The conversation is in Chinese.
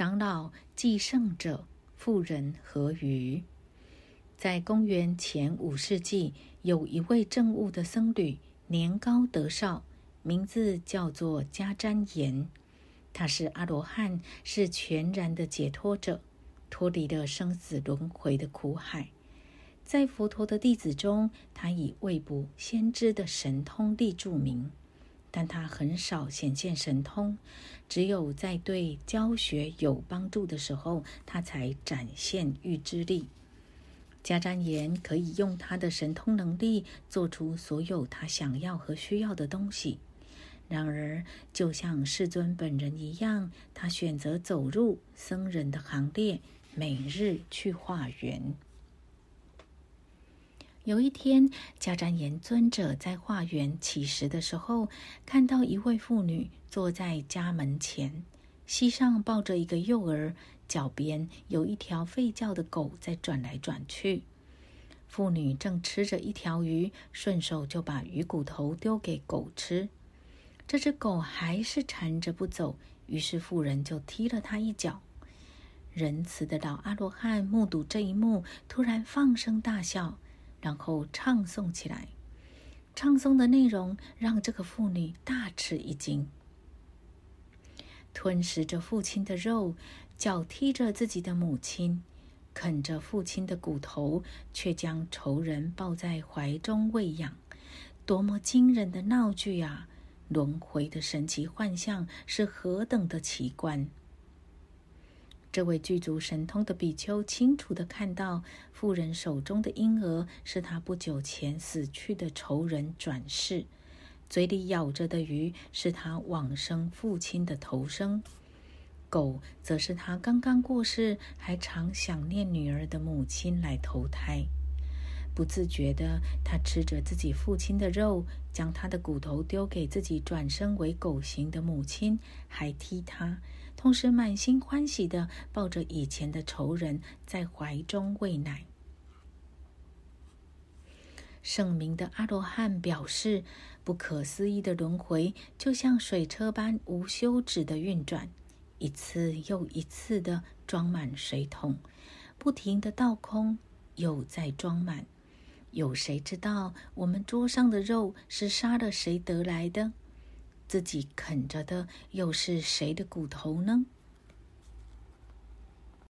长老、祭圣者、妇人何余？在公元前五世纪，有一位政务的僧侣，年高德少，名字叫做迦旃延。他是阿罗汉，是全然的解脱者，脱离了生死轮回的苦海。在佛陀的弟子中，他以未卜先知的神通力著名，但他很少显现神通，只有在对教学有帮助的时候，他才展现预知力。迦旃延可以用他的神通能力做出所有他想要和需要的东西。然而，就像世尊本人一样，他选择走入僧人的行列，每日去化缘。有一天，迦旃延尊者在化缘乞食的时候，看到一位妇女坐在家门前，膝上抱着一个幼儿。脚边有一条吠叫的狗在转来转去，妇女正吃着一条鱼，顺手就把鱼骨头丢给狗吃。这只狗还是缠着不走，于是妇人就踢了它一脚。仁慈的老阿罗汉目睹这一幕，突然放声大笑，然后唱诵起来。唱诵的内容让这个妇女大吃一惊，吞食着父亲的肉。脚踢着自己的母亲，啃着父亲的骨头，却将仇人抱在怀中喂养，多么惊人的闹剧啊！轮回的神奇幻象是何等的奇观！这位具足神通的比丘清楚地看到，妇人手中的婴儿是他不久前死去的仇人转世，嘴里咬着的鱼是他往生父亲的头生。狗则是他刚刚过世还常想念女儿的母亲来投胎，不自觉的，他吃着自己父亲的肉，将他的骨头丢给自己转身为狗形的母亲，还踢他，同时满心欢喜的抱着以前的仇人在怀中喂奶。圣明的阿罗汉表示，不可思议的轮回就像水车般无休止的运转。一次又一次的装满水桶，不停的倒空，又再装满。有谁知道我们桌上的肉是杀了谁得来的？自己啃着的又是谁的骨头呢？